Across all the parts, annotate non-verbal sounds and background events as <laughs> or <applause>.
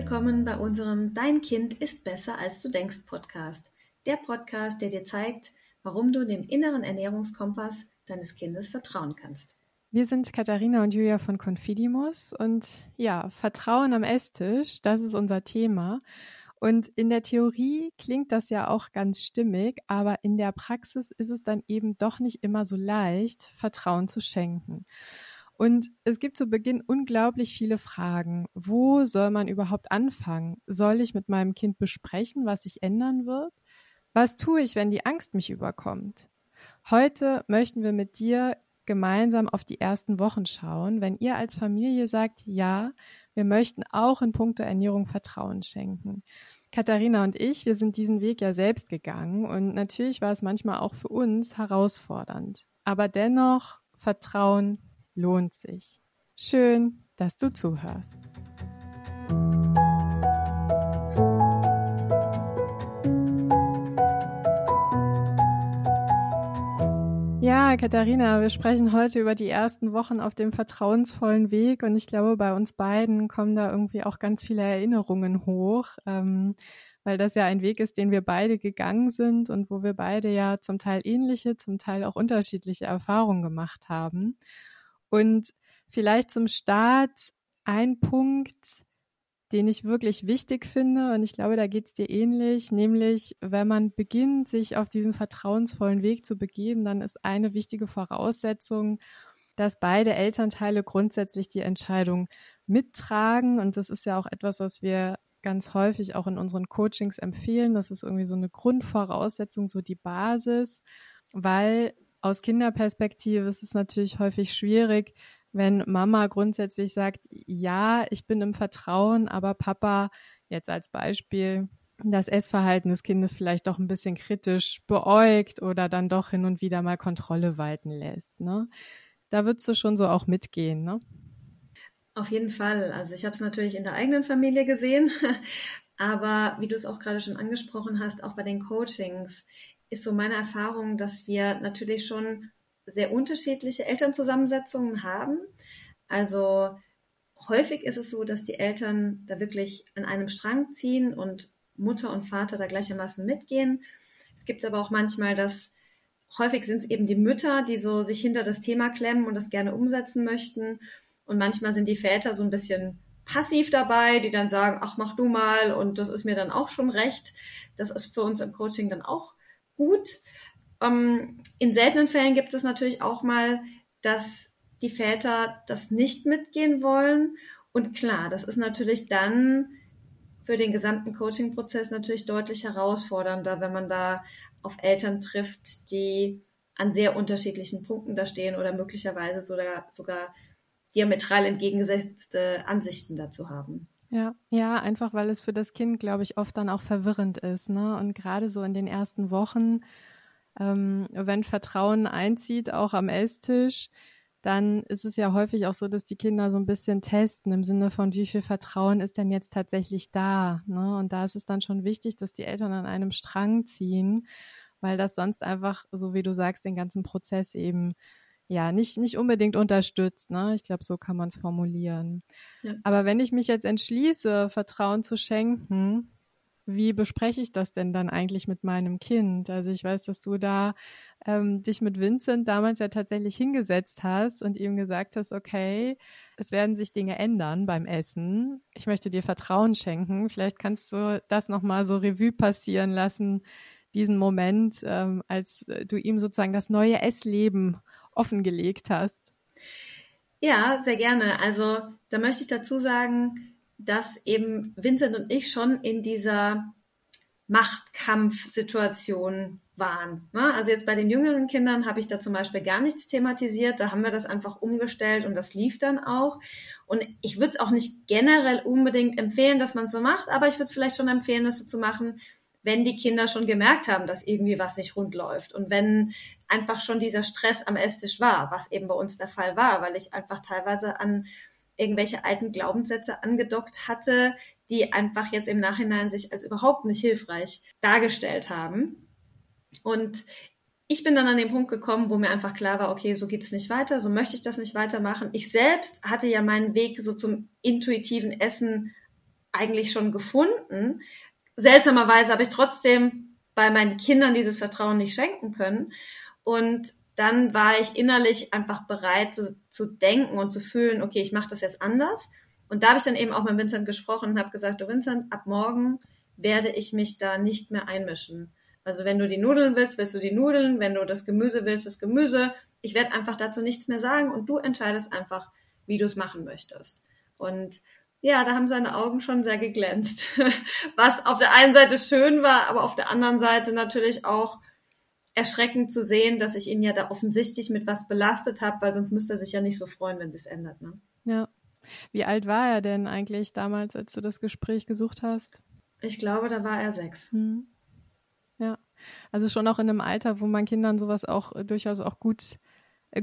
willkommen bei unserem Dein Kind ist besser als du denkst Podcast. Der Podcast, der dir zeigt, warum du dem inneren Ernährungskompass deines Kindes vertrauen kannst. Wir sind Katharina und Julia von Confidimus und ja, Vertrauen am Esstisch, das ist unser Thema. Und in der Theorie klingt das ja auch ganz stimmig, aber in der Praxis ist es dann eben doch nicht immer so leicht, Vertrauen zu schenken. Und es gibt zu Beginn unglaublich viele Fragen. Wo soll man überhaupt anfangen? Soll ich mit meinem Kind besprechen, was sich ändern wird? Was tue ich, wenn die Angst mich überkommt? Heute möchten wir mit dir gemeinsam auf die ersten Wochen schauen, wenn ihr als Familie sagt, ja, wir möchten auch in puncto Ernährung Vertrauen schenken. Katharina und ich, wir sind diesen Weg ja selbst gegangen und natürlich war es manchmal auch für uns herausfordernd. Aber dennoch Vertrauen lohnt sich. Schön, dass du zuhörst. Ja, Katharina, wir sprechen heute über die ersten Wochen auf dem vertrauensvollen Weg und ich glaube, bei uns beiden kommen da irgendwie auch ganz viele Erinnerungen hoch, ähm, weil das ja ein Weg ist, den wir beide gegangen sind und wo wir beide ja zum Teil ähnliche, zum Teil auch unterschiedliche Erfahrungen gemacht haben. Und vielleicht zum Start ein Punkt, den ich wirklich wichtig finde, und ich glaube, da geht es dir ähnlich, nämlich wenn man beginnt, sich auf diesen vertrauensvollen Weg zu begeben, dann ist eine wichtige Voraussetzung, dass beide Elternteile grundsätzlich die Entscheidung mittragen. Und das ist ja auch etwas, was wir ganz häufig auch in unseren Coachings empfehlen. Das ist irgendwie so eine Grundvoraussetzung, so die Basis, weil aus Kinderperspektive ist es natürlich häufig schwierig, wenn Mama grundsätzlich sagt, ja, ich bin im Vertrauen, aber Papa jetzt als Beispiel das Essverhalten des Kindes vielleicht doch ein bisschen kritisch beäugt oder dann doch hin und wieder mal Kontrolle walten lässt. Ne? Da würdest du schon so auch mitgehen, ne? Auf jeden Fall. Also ich habe es natürlich in der eigenen Familie gesehen, <laughs> aber wie du es auch gerade schon angesprochen hast, auch bei den Coachings ist so meine Erfahrung, dass wir natürlich schon sehr unterschiedliche Elternzusammensetzungen haben. Also häufig ist es so, dass die Eltern da wirklich an einem Strang ziehen und Mutter und Vater da gleichermaßen mitgehen. Es gibt aber auch manchmal, dass häufig sind es eben die Mütter, die so sich hinter das Thema klemmen und das gerne umsetzen möchten. Und manchmal sind die Väter so ein bisschen passiv dabei, die dann sagen, ach, mach du mal und das ist mir dann auch schon recht. Das ist für uns im Coaching dann auch gut. Ähm, in seltenen Fällen gibt es natürlich auch mal, dass die Väter das nicht mitgehen wollen. Und klar, das ist natürlich dann für den gesamten Coaching-Prozess natürlich deutlich herausfordernder, wenn man da auf Eltern trifft, die an sehr unterschiedlichen Punkten da stehen oder möglicherweise sogar, sogar diametral entgegengesetzte Ansichten dazu haben. Ja, ja, einfach weil es für das Kind, glaube ich, oft dann auch verwirrend ist, ne? Und gerade so in den ersten Wochen, ähm, wenn Vertrauen einzieht, auch am Esstisch, dann ist es ja häufig auch so, dass die Kinder so ein bisschen testen im Sinne von, wie viel Vertrauen ist denn jetzt tatsächlich da? Ne? Und da ist es dann schon wichtig, dass die Eltern an einem Strang ziehen, weil das sonst einfach, so wie du sagst, den ganzen Prozess eben ja, nicht, nicht unbedingt unterstützt. Ne? Ich glaube, so kann man es formulieren. Ja. Aber wenn ich mich jetzt entschließe, Vertrauen zu schenken, wie bespreche ich das denn dann eigentlich mit meinem Kind? Also ich weiß, dass du da ähm, dich mit Vincent damals ja tatsächlich hingesetzt hast und ihm gesagt hast, okay, es werden sich Dinge ändern beim Essen. Ich möchte dir Vertrauen schenken. Vielleicht kannst du das nochmal so Revue passieren lassen, diesen Moment, ähm, als du ihm sozusagen das neue Essleben offengelegt hast. Ja, sehr gerne. Also da möchte ich dazu sagen, dass eben Vincent und ich schon in dieser Machtkampfsituation waren. Ne? Also jetzt bei den jüngeren Kindern habe ich da zum Beispiel gar nichts thematisiert. Da haben wir das einfach umgestellt und das lief dann auch. Und ich würde es auch nicht generell unbedingt empfehlen, dass man es so macht, aber ich würde es vielleicht schon empfehlen, das so zu machen, wenn die Kinder schon gemerkt haben, dass irgendwie was nicht rund läuft und wenn einfach schon dieser Stress am Esstisch war, was eben bei uns der Fall war, weil ich einfach teilweise an irgendwelche alten Glaubenssätze angedockt hatte, die einfach jetzt im Nachhinein sich als überhaupt nicht hilfreich dargestellt haben. Und ich bin dann an den Punkt gekommen, wo mir einfach klar war, okay, so geht es nicht weiter, so möchte ich das nicht weitermachen. Ich selbst hatte ja meinen Weg so zum intuitiven Essen eigentlich schon gefunden. Seltsamerweise habe ich trotzdem bei meinen Kindern dieses Vertrauen nicht schenken können. Und dann war ich innerlich einfach bereit zu, zu denken und zu fühlen, okay, ich mache das jetzt anders. Und da habe ich dann eben auch mit Vincent gesprochen und habe gesagt, du Vincent, ab morgen werde ich mich da nicht mehr einmischen. Also wenn du die Nudeln willst, willst du die Nudeln, wenn du das Gemüse willst, das Gemüse. Ich werde einfach dazu nichts mehr sagen und du entscheidest einfach, wie du es machen möchtest. Und ja, da haben seine Augen schon sehr geglänzt. <laughs> Was auf der einen Seite schön war, aber auf der anderen Seite natürlich auch erschreckend zu sehen, dass ich ihn ja da offensichtlich mit was belastet habe, weil sonst müsste er sich ja nicht so freuen, wenn es ändert. Ne? Ja. Wie alt war er denn eigentlich damals, als du das Gespräch gesucht hast? Ich glaube, da war er sechs. Hm. Ja. Also schon auch in einem Alter, wo man Kindern sowas auch durchaus auch gut äh,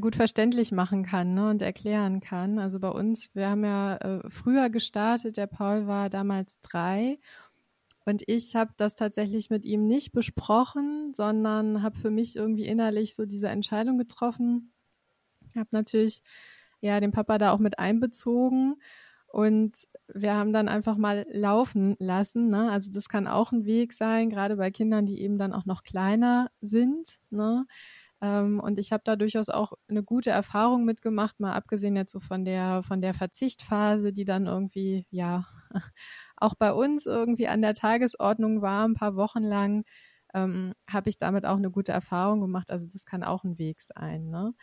gut verständlich machen kann ne, und erklären kann. Also bei uns, wir haben ja äh, früher gestartet, der Paul war damals drei und ich habe das tatsächlich mit ihm nicht besprochen, sondern habe für mich irgendwie innerlich so diese Entscheidung getroffen. Habe natürlich ja den Papa da auch mit einbezogen und wir haben dann einfach mal laufen lassen. Ne? Also das kann auch ein Weg sein, gerade bei Kindern, die eben dann auch noch kleiner sind. Ne? Ähm, und ich habe da durchaus auch eine gute Erfahrung mitgemacht, mal abgesehen jetzt so von der, von der Verzichtphase, die dann irgendwie, ja, <laughs> auch bei uns irgendwie an der Tagesordnung war, ein paar Wochen lang, ähm, habe ich damit auch eine gute Erfahrung gemacht. Also das kann auch ein Weg sein. Ne?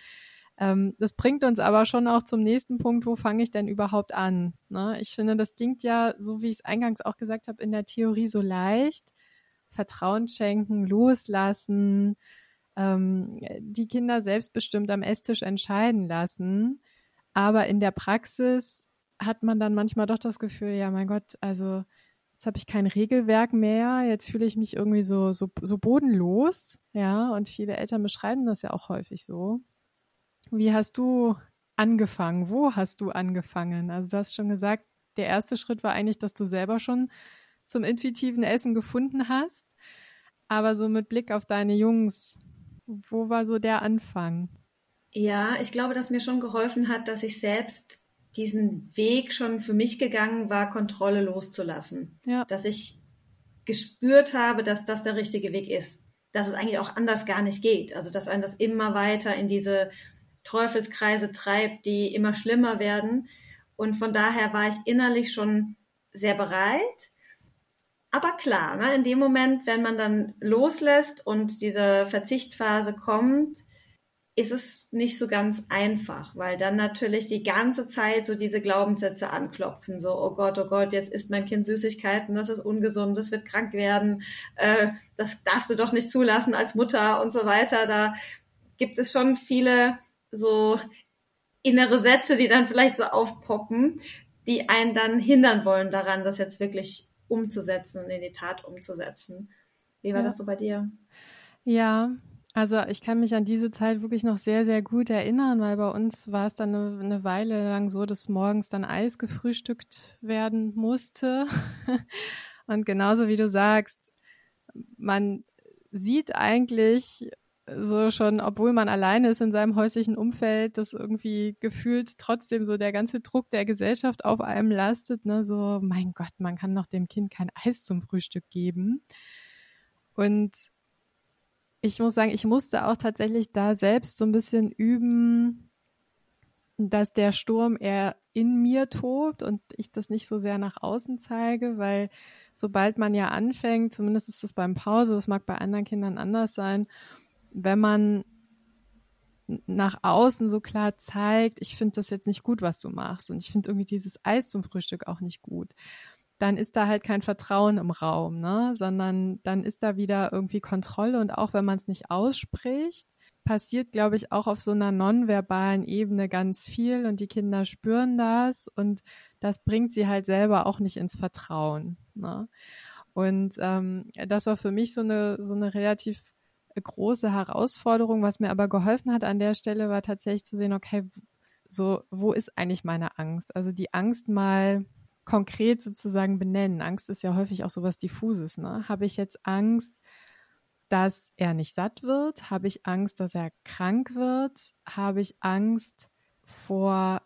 Ähm, das bringt uns aber schon auch zum nächsten Punkt, wo fange ich denn überhaupt an? Ne? Ich finde, das klingt ja, so wie ich es eingangs auch gesagt habe, in der Theorie so leicht. Vertrauen schenken, loslassen, ähm, die Kinder selbstbestimmt am Esstisch entscheiden lassen. Aber in der Praxis hat man dann manchmal doch das Gefühl, ja, mein Gott, also jetzt habe ich kein Regelwerk mehr, jetzt fühle ich mich irgendwie so, so, so bodenlos. Ja, und viele Eltern beschreiben das ja auch häufig so. Wie hast du angefangen? Wo hast du angefangen? Also du hast schon gesagt, der erste Schritt war eigentlich, dass du selber schon zum intuitiven Essen gefunden hast. Aber so mit Blick auf deine Jungs, wo war so der Anfang? Ja, ich glaube, dass mir schon geholfen hat, dass ich selbst diesen Weg schon für mich gegangen war, Kontrolle loszulassen. Ja. Dass ich gespürt habe, dass das der richtige Weg ist. Dass es eigentlich auch anders gar nicht geht. Also, dass einen das immer weiter in diese Teufelskreise treibt, die immer schlimmer werden. Und von daher war ich innerlich schon sehr bereit, aber klar, ne, in dem Moment, wenn man dann loslässt und diese Verzichtphase kommt, ist es nicht so ganz einfach, weil dann natürlich die ganze Zeit so diese Glaubenssätze anklopfen, so, oh Gott, oh Gott, jetzt isst mein Kind Süßigkeiten, das ist ungesund, das wird krank werden, äh, das darfst du doch nicht zulassen als Mutter und so weiter. Da gibt es schon viele so innere Sätze, die dann vielleicht so aufpoppen, die einen dann hindern wollen daran, das jetzt wirklich umzusetzen und in die Tat umzusetzen. Wie war ja. das so bei dir? Ja, also ich kann mich an diese Zeit wirklich noch sehr, sehr gut erinnern, weil bei uns war es dann eine, eine Weile lang so, dass morgens dann Eis gefrühstückt werden musste. <laughs> Und genauso wie du sagst, man sieht eigentlich so schon, obwohl man alleine ist in seinem häuslichen Umfeld, dass irgendwie gefühlt trotzdem so der ganze Druck der Gesellschaft auf einem lastet, ne, so, mein Gott, man kann doch dem Kind kein Eis zum Frühstück geben. Und ich muss sagen, ich musste auch tatsächlich da selbst so ein bisschen üben, dass der Sturm eher in mir tobt und ich das nicht so sehr nach außen zeige, weil sobald man ja anfängt, zumindest ist das beim Pause, das mag bei anderen Kindern anders sein, wenn man nach außen so klar zeigt, ich finde das jetzt nicht gut, was du machst und ich finde irgendwie dieses Eis zum Frühstück auch nicht gut, dann ist da halt kein Vertrauen im Raum, ne? sondern dann ist da wieder irgendwie Kontrolle und auch wenn man es nicht ausspricht, passiert, glaube ich, auch auf so einer nonverbalen Ebene ganz viel und die Kinder spüren das und das bringt sie halt selber auch nicht ins Vertrauen. Ne? Und ähm, das war für mich so eine so eine relativ große Herausforderung. Was mir aber geholfen hat an der Stelle, war tatsächlich zu sehen, okay, so, wo ist eigentlich meine Angst? Also die Angst mal konkret sozusagen benennen. Angst ist ja häufig auch sowas diffuses, ne? Habe ich jetzt Angst, dass er nicht satt wird? Habe ich Angst, dass er krank wird? Habe ich Angst vor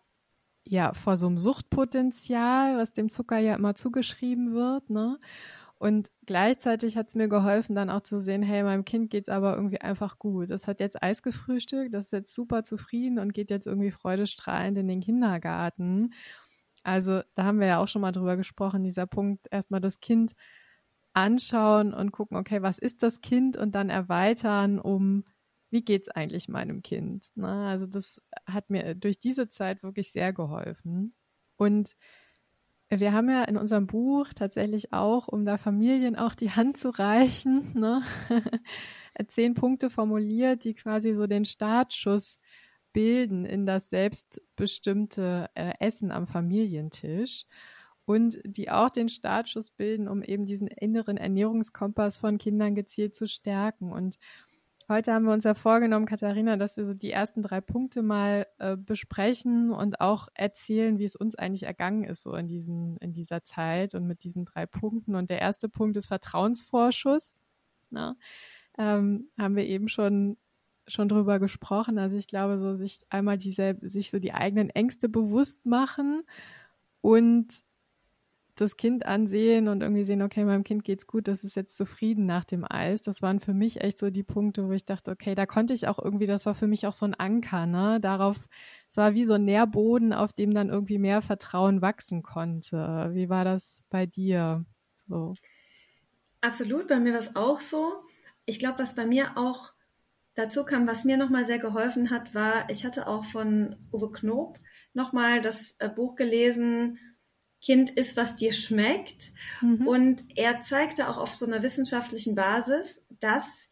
ja vor so einem Suchtpotenzial, was dem Zucker ja immer zugeschrieben wird, ne? Und gleichzeitig hat es mir geholfen, dann auch zu sehen, hey, meinem Kind geht's aber irgendwie einfach gut. Das hat jetzt Eis gefrühstückt, das ist jetzt super zufrieden und geht jetzt irgendwie freudestrahlend in den Kindergarten. Also da haben wir ja auch schon mal drüber gesprochen, dieser Punkt, erstmal das Kind anschauen und gucken, okay, was ist das Kind und dann erweitern, um wie geht's eigentlich meinem Kind? Ne? Also das hat mir durch diese Zeit wirklich sehr geholfen. Und wir haben ja in unserem Buch tatsächlich auch, um da Familien auch die Hand zu reichen, <laughs> ne, <laughs> zehn Punkte formuliert, die quasi so den Startschuss bilden in das selbstbestimmte äh, Essen am Familientisch und die auch den Startschuss bilden, um eben diesen inneren Ernährungskompass von Kindern gezielt zu stärken. Und Heute haben wir uns ja vorgenommen, Katharina, dass wir so die ersten drei Punkte mal äh, besprechen und auch erzählen, wie es uns eigentlich ergangen ist, so in, diesen, in dieser Zeit und mit diesen drei Punkten. Und der erste Punkt ist Vertrauensvorschuss. Na? Ne? Ähm, haben wir eben schon schon drüber gesprochen. Also ich glaube, so sich einmal diese, sich so die eigenen Ängste bewusst machen und das Kind ansehen und irgendwie sehen, okay, meinem Kind geht's gut, das ist jetzt zufrieden nach dem Eis. Das waren für mich echt so die Punkte, wo ich dachte, okay, da konnte ich auch irgendwie, das war für mich auch so ein Anker, ne? Darauf, es war wie so ein Nährboden, auf dem dann irgendwie mehr Vertrauen wachsen konnte. Wie war das bei dir? So. Absolut, bei mir war es auch so. Ich glaube, was bei mir auch dazu kam, was mir nochmal sehr geholfen hat, war, ich hatte auch von Uwe Knob nochmal das äh, Buch gelesen, Kind ist, was dir schmeckt. Mhm. Und er zeigte auch auf so einer wissenschaftlichen Basis, dass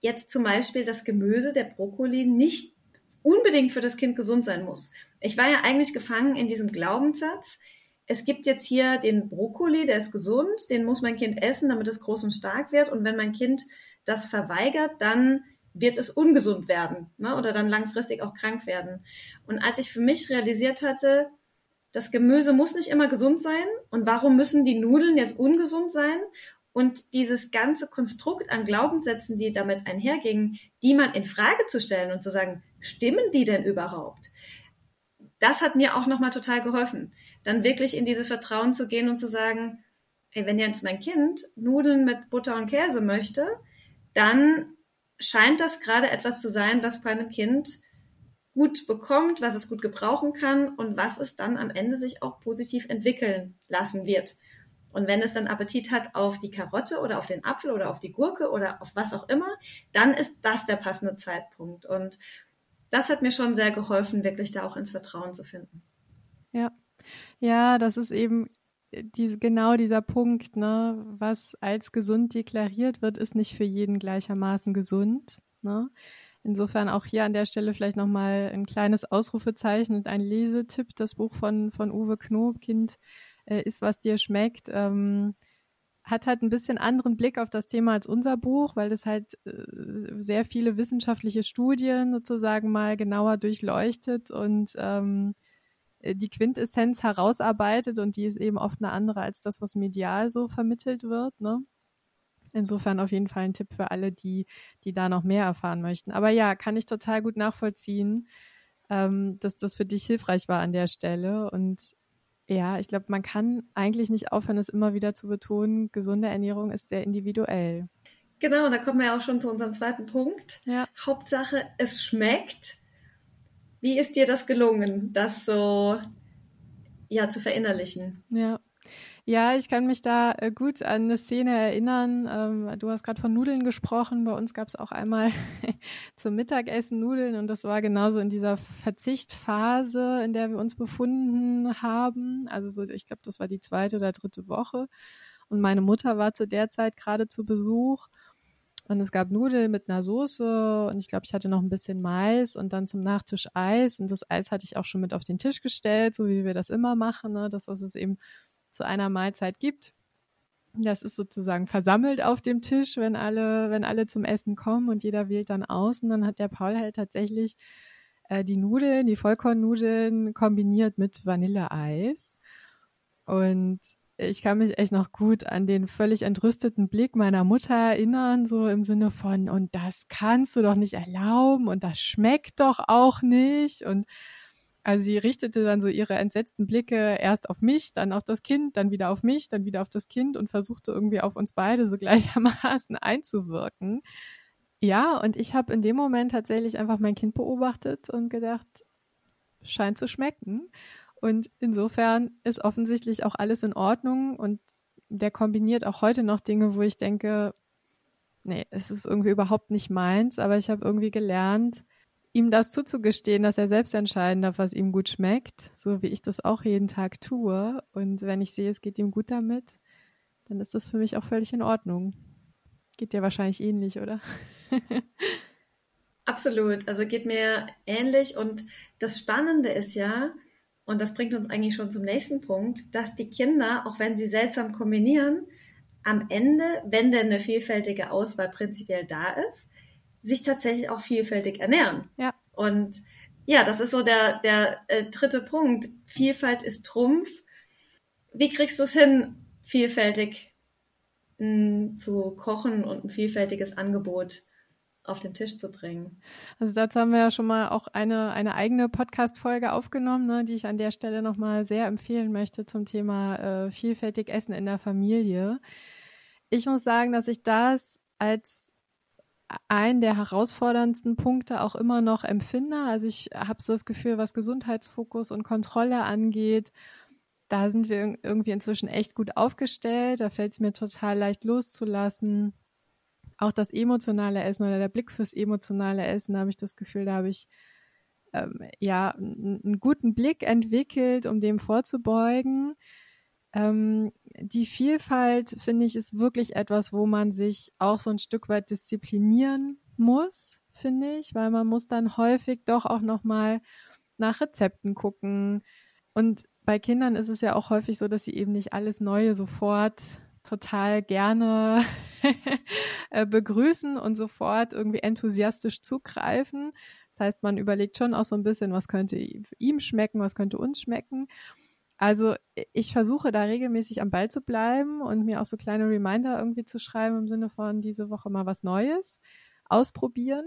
jetzt zum Beispiel das Gemüse, der Brokkoli, nicht unbedingt für das Kind gesund sein muss. Ich war ja eigentlich gefangen in diesem Glaubenssatz. Es gibt jetzt hier den Brokkoli, der ist gesund, den muss mein Kind essen, damit es groß und stark wird. Und wenn mein Kind das verweigert, dann wird es ungesund werden ne? oder dann langfristig auch krank werden. Und als ich für mich realisiert hatte, das Gemüse muss nicht immer gesund sein. Und warum müssen die Nudeln jetzt ungesund sein? Und dieses ganze Konstrukt an Glaubenssätzen, die damit einhergingen, die man in Frage zu stellen und zu sagen, stimmen die denn überhaupt? Das hat mir auch nochmal total geholfen. Dann wirklich in dieses Vertrauen zu gehen und zu sagen, ey, wenn jetzt mein Kind Nudeln mit Butter und Käse möchte, dann scheint das gerade etwas zu sein, was bei einem Kind gut bekommt, was es gut gebrauchen kann und was es dann am Ende sich auch positiv entwickeln lassen wird. Und wenn es dann Appetit hat auf die Karotte oder auf den Apfel oder auf die Gurke oder auf was auch immer, dann ist das der passende Zeitpunkt. Und das hat mir schon sehr geholfen, wirklich da auch ins Vertrauen zu finden. Ja, ja, das ist eben die, genau dieser Punkt, ne, was als gesund deklariert wird, ist nicht für jeden gleichermaßen gesund. Ne? Insofern auch hier an der Stelle vielleicht nochmal ein kleines Ausrufezeichen und ein Lesetipp. Das Buch von, von Uwe Knob, Kind äh, ist, was dir schmeckt. Ähm, hat halt ein bisschen anderen Blick auf das Thema als unser Buch, weil es halt äh, sehr viele wissenschaftliche Studien sozusagen mal genauer durchleuchtet und ähm, die Quintessenz herausarbeitet und die ist eben oft eine andere als das, was medial so vermittelt wird. Ne? Insofern auf jeden Fall ein Tipp für alle, die, die da noch mehr erfahren möchten. Aber ja, kann ich total gut nachvollziehen, ähm, dass das für dich hilfreich war an der Stelle. Und ja, ich glaube, man kann eigentlich nicht aufhören, es immer wieder zu betonen, gesunde Ernährung ist sehr individuell. Genau, da kommen wir ja auch schon zu unserem zweiten Punkt. Ja. Hauptsache, es schmeckt. Wie ist dir das gelungen, das so ja zu verinnerlichen? Ja. Ja, ich kann mich da äh, gut an eine Szene erinnern. Ähm, du hast gerade von Nudeln gesprochen. Bei uns gab es auch einmal <laughs> zum Mittagessen Nudeln und das war genauso in dieser Verzichtphase, in der wir uns befunden haben. Also so, ich glaube, das war die zweite oder dritte Woche. Und meine Mutter war zu der Zeit gerade zu Besuch. Und es gab Nudeln mit einer Soße und ich glaube, ich hatte noch ein bisschen Mais und dann zum Nachtisch Eis. Und das Eis hatte ich auch schon mit auf den Tisch gestellt, so wie wir das immer machen. Ne? Das, was es eben zu einer Mahlzeit gibt. Das ist sozusagen versammelt auf dem Tisch, wenn alle, wenn alle zum Essen kommen und jeder wählt dann aus. Und dann hat der Paul halt tatsächlich äh, die Nudeln, die Vollkornnudeln kombiniert mit Vanilleeis. Und ich kann mich echt noch gut an den völlig entrüsteten Blick meiner Mutter erinnern, so im Sinne von, und das kannst du doch nicht erlauben und das schmeckt doch auch nicht. Und Also sie richtete dann so ihre entsetzten Blicke erst auf mich, dann auf das Kind, dann wieder auf mich, dann wieder auf das Kind und versuchte irgendwie auf uns beide so <laughs> gleichermaßen einzuwirken. Ja, und ich habe in dem Moment tatsächlich einfach mein Kind beobachtet und gedacht, scheint zu schmecken. Und insofern ist offensichtlich auch alles in Ordnung und der kombiniert auch heute noch Dinge, wo ich denke, nee, es ist irgendwie überhaupt nicht meins, aber ich habe irgendwie gelernt, ihm das zuzugestehen, dass er selbst entscheiden darf, was ihm gut schmeckt, so wie ich das auch jeden Tag tue. Und wenn ich sehe, es geht ihm gut damit, dann ist das für mich auch völlig in Ordnung. Geht dir wahrscheinlich ähnlich, oder? <laughs> Absolut. Also geht mir ähnlich. Und das Spannende ist ja, und das bringt uns eigentlich schon zum nächsten Punkt, dass die Kinder, auch wenn sie seltsam kombinieren, am Ende, wenn denn eine vielfältige Auswahl prinzipiell da ist, sich tatsächlich auch vielfältig ernähren. Ja. Und ja, das ist so der, der äh, dritte Punkt. Vielfalt ist Trumpf. Wie kriegst du es hin, vielfältig mh, hm, zu kochen und ein vielfältiges Angebot auf den Tisch zu bringen. Also dazu haben wir ja schon mal auch eine, eine eigene Podcast-Folge aufgenommen, ne, die ich an der Stelle nochmal sehr empfehlen möchte zum Thema äh, vielfältig Essen in der Familie. Ich muss sagen, dass ich das als einen der herausforderndsten Punkte auch immer noch empfinde. Also ich habe so das Gefühl, was Gesundheitsfokus und Kontrolle angeht, da sind wir irgendwie inzwischen echt gut aufgestellt. Da fällt es mir total leicht loszulassen. Auch das emotionale Essen oder der Blick fürs emotionale Essen, da habe ich das Gefühl, da habe ich ähm, ja einen guten Blick entwickelt, um dem vorzubeugen. Ähm, die Vielfalt, finde ich, ist wirklich etwas, wo man sich auch so ein Stück weit disziplinieren muss, finde ich, weil man muss dann häufig doch auch nochmal nach Rezepten gucken. Und bei Kindern ist es ja auch häufig so, dass sie eben nicht alles Neue sofort total gerne <laughs> äh, begrüßen und sofort irgendwie enthusiastisch zugreifen. Das heißt, man überlegt schon auch so ein bisschen, was könnte ihm schmecken, was könnte uns schmecken. Also ich versuche da regelmäßig am Ball zu bleiben und mir auch so kleine Reminder irgendwie zu schreiben im Sinne von diese Woche mal was Neues ausprobieren.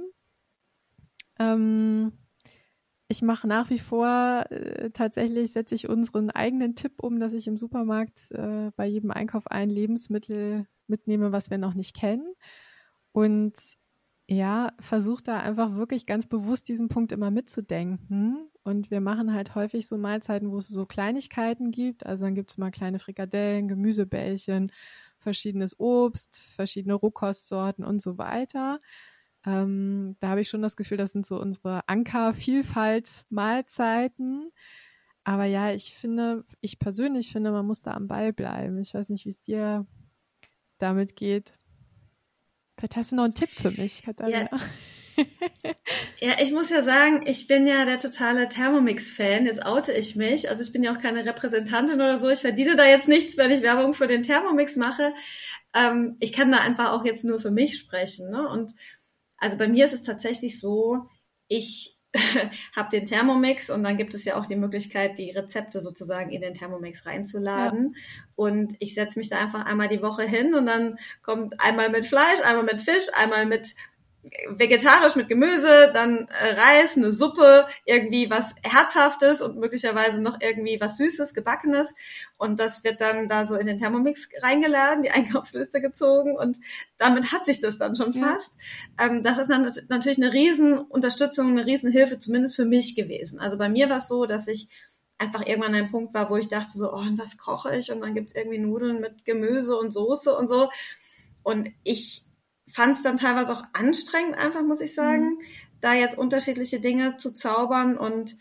Ähm, ich mache nach wie vor, äh, tatsächlich setze ich unseren eigenen Tipp um, dass ich im Supermarkt äh, bei jedem Einkauf ein Lebensmittel mitnehme, was wir noch nicht kennen. Und ja, versuche da einfach wirklich ganz bewusst diesen Punkt immer mitzudenken. Und wir machen halt häufig so Mahlzeiten, wo es so Kleinigkeiten gibt. Also dann gibt es mal kleine Frikadellen, Gemüsebällchen, verschiedenes Obst, verschiedene Rohkostsorten und so weiter. Ähm, da habe ich schon das Gefühl, das sind so unsere Anker-Vielfalt-Mahlzeiten. Aber ja, ich finde, ich persönlich finde, man muss da am Ball bleiben. Ich weiß nicht, wie es dir damit geht. Vielleicht hast du noch einen Tipp für mich, Katharina. Ja. ja, ich muss ja sagen, ich bin ja der totale Thermomix-Fan. Jetzt oute ich mich. Also ich bin ja auch keine Repräsentantin oder so. Ich verdiene da jetzt nichts, wenn ich Werbung für den Thermomix mache. Ähm, ich kann da einfach auch jetzt nur für mich sprechen. Ne? Und also bei mir ist es tatsächlich so, ich <laughs> habe den Thermomix und dann gibt es ja auch die Möglichkeit, die Rezepte sozusagen in den Thermomix reinzuladen. Ja. Und ich setze mich da einfach einmal die Woche hin und dann kommt einmal mit Fleisch, einmal mit Fisch, einmal mit vegetarisch mit Gemüse, dann äh, Reis, eine Suppe, irgendwie was Herzhaftes und möglicherweise noch irgendwie was Süßes, Gebackenes. Und das wird dann da so in den Thermomix reingeladen, die <laughs> Einkaufsliste gezogen und damit hat sich das dann schon ja. fast. Ähm, das ist dann natürlich eine Riesenunterstützung, eine Riesenhilfe, zumindest für mich gewesen. Also bei mir war es so, dass ich einfach irgendwann ein Punkt war, wo ich dachte so, oh, und was koche ich? Und dann gibt's irgendwie Nudeln mit Gemüse und Soße und so. Und ich fand es dann teilweise auch anstrengend, einfach muss ich sagen, mhm. da jetzt unterschiedliche Dinge zu zaubern und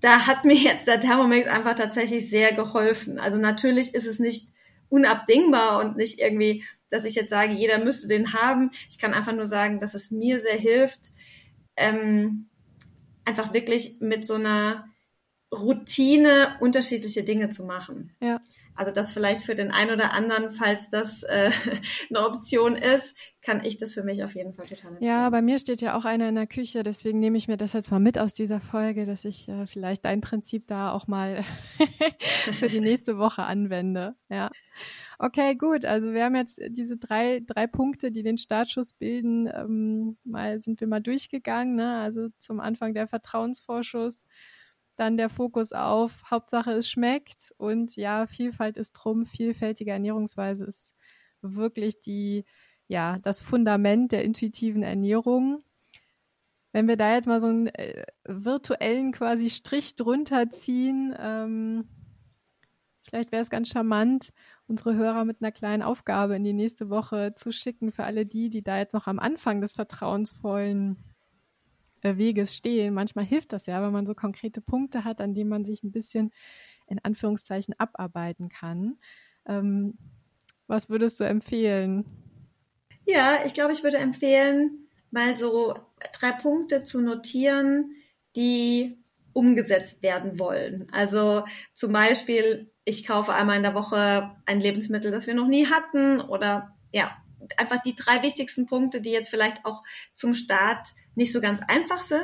da hat mir jetzt der Thermomix einfach tatsächlich sehr geholfen. Also natürlich ist es nicht unabdingbar und nicht irgendwie, dass ich jetzt sage, jeder müsste den haben. Ich kann einfach nur sagen, dass es mir sehr hilft, ähm, einfach wirklich mit so einer Routine unterschiedliche Dinge zu machen. Ja. Also das vielleicht für den einen oder anderen, falls das äh, <laughs> eine Option ist, kann ich das für mich auf jeden Fall total empfehlen. Ja, bei mir steht ja auch einer in der Küche, deswegen nehme ich mir das jetzt mal mit aus dieser Folge, dass ich äh, vielleicht dein Prinzip da auch mal <laughs> für die nächste Woche anwende. Ja. Okay, gut. Also wir haben jetzt diese drei, drei Punkte, die den Startschuss bilden, ähm, mal sind wir mal durchgegangen. Ne? Also zum Anfang der Vertrauensvorschuss dann der Fokus auf Hauptsache es schmeckt und ja, Vielfalt ist drum, vielfältige Ernährungsweise ist wirklich die, ja, das Fundament der intuitiven Ernährung. Wenn wir da jetzt mal so einen äh, virtuellen quasi Strich drunter ziehen, ähm, vielleicht wäre es ganz charmant, unsere Hörer mit einer kleinen Aufgabe in die nächste Woche zu schicken für alle die, die da jetzt noch am Anfang des vertrauensvollen Weges stehen. Manchmal hilft das ja, wenn man so konkrete Punkte hat, an denen man sich ein bisschen in Anführungszeichen abarbeiten kann. Ähm, was würdest du empfehlen? Ja, ich glaube, ich würde empfehlen, mal so drei Punkte zu notieren, die umgesetzt werden wollen. Also zum Beispiel, ich kaufe einmal in der Woche ein Lebensmittel, das wir noch nie hatten oder ja, einfach die drei wichtigsten Punkte, die jetzt vielleicht auch zum Start nicht so ganz einfach sind,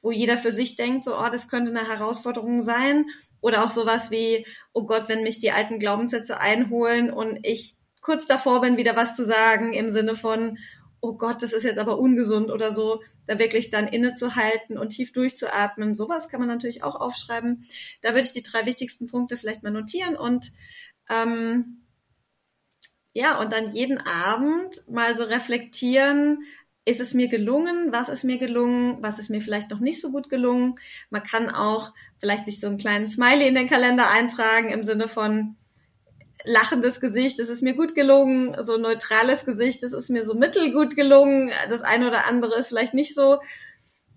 wo jeder für sich denkt, so, oh, das könnte eine Herausforderung sein. Oder auch sowas wie, oh Gott, wenn mich die alten Glaubenssätze einholen und ich kurz davor bin, wieder was zu sagen im Sinne von, oh Gott, das ist jetzt aber ungesund oder so, da wirklich dann innezuhalten und tief durchzuatmen. Sowas kann man natürlich auch aufschreiben. Da würde ich die drei wichtigsten Punkte vielleicht mal notieren und ähm, ja, und dann jeden Abend mal so reflektieren, ist es mir gelungen, was ist mir gelungen, was ist mir vielleicht noch nicht so gut gelungen. Man kann auch vielleicht sich so einen kleinen Smiley in den Kalender eintragen im Sinne von lachendes Gesicht, es ist mir gut gelungen, so ein neutrales Gesicht, es ist mir so mittelgut gelungen, das eine oder andere ist vielleicht nicht so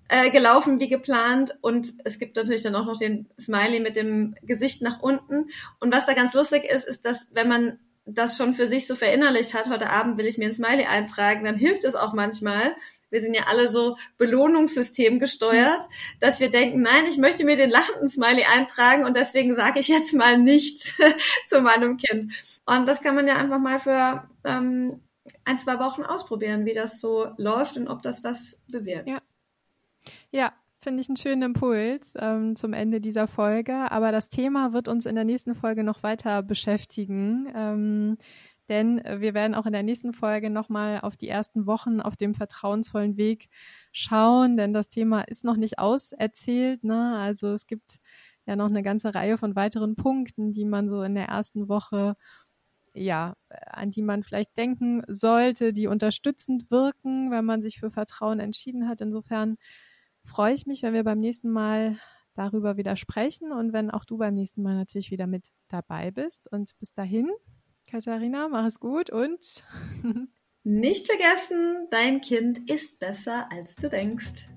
äh, gelaufen wie geplant. Und es gibt natürlich dann auch noch den Smiley mit dem Gesicht nach unten. Und was da ganz lustig ist, ist, dass wenn man das schon für sich so verinnerlicht hat, heute Abend will ich mir ein Smiley eintragen, dann hilft es auch manchmal. Wir sind ja alle so Belohnungssystem gesteuert, dass wir denken, nein, ich möchte mir den lachenden Smiley eintragen und deswegen sage ich jetzt mal nichts <laughs> zu meinem Kind. Und das kann man ja einfach mal für ähm, ein, zwei Wochen ausprobieren, wie das so läuft und ob das was bewirkt. Ja. Ja, Finde ich einen schönen Impuls ähm, zum Ende dieser Folge. Aber das Thema wird uns in der nächsten Folge noch weiter beschäftigen. Ähm, denn wir werden auch in der nächsten Folge nochmal auf die ersten Wochen auf dem vertrauensvollen Weg schauen, denn das Thema ist noch nicht auserzählt. Ne? Also es gibt ja noch eine ganze Reihe von weiteren Punkten, die man so in der ersten Woche ja, an die man vielleicht denken sollte, die unterstützend wirken, wenn man sich für Vertrauen entschieden hat. Insofern freue ich mich, wenn wir beim nächsten Mal darüber wieder sprechen und wenn auch du beim nächsten Mal natürlich wieder mit dabei bist. Und bis dahin, Katharina, mach es gut und nicht vergessen, dein Kind ist besser, als du denkst.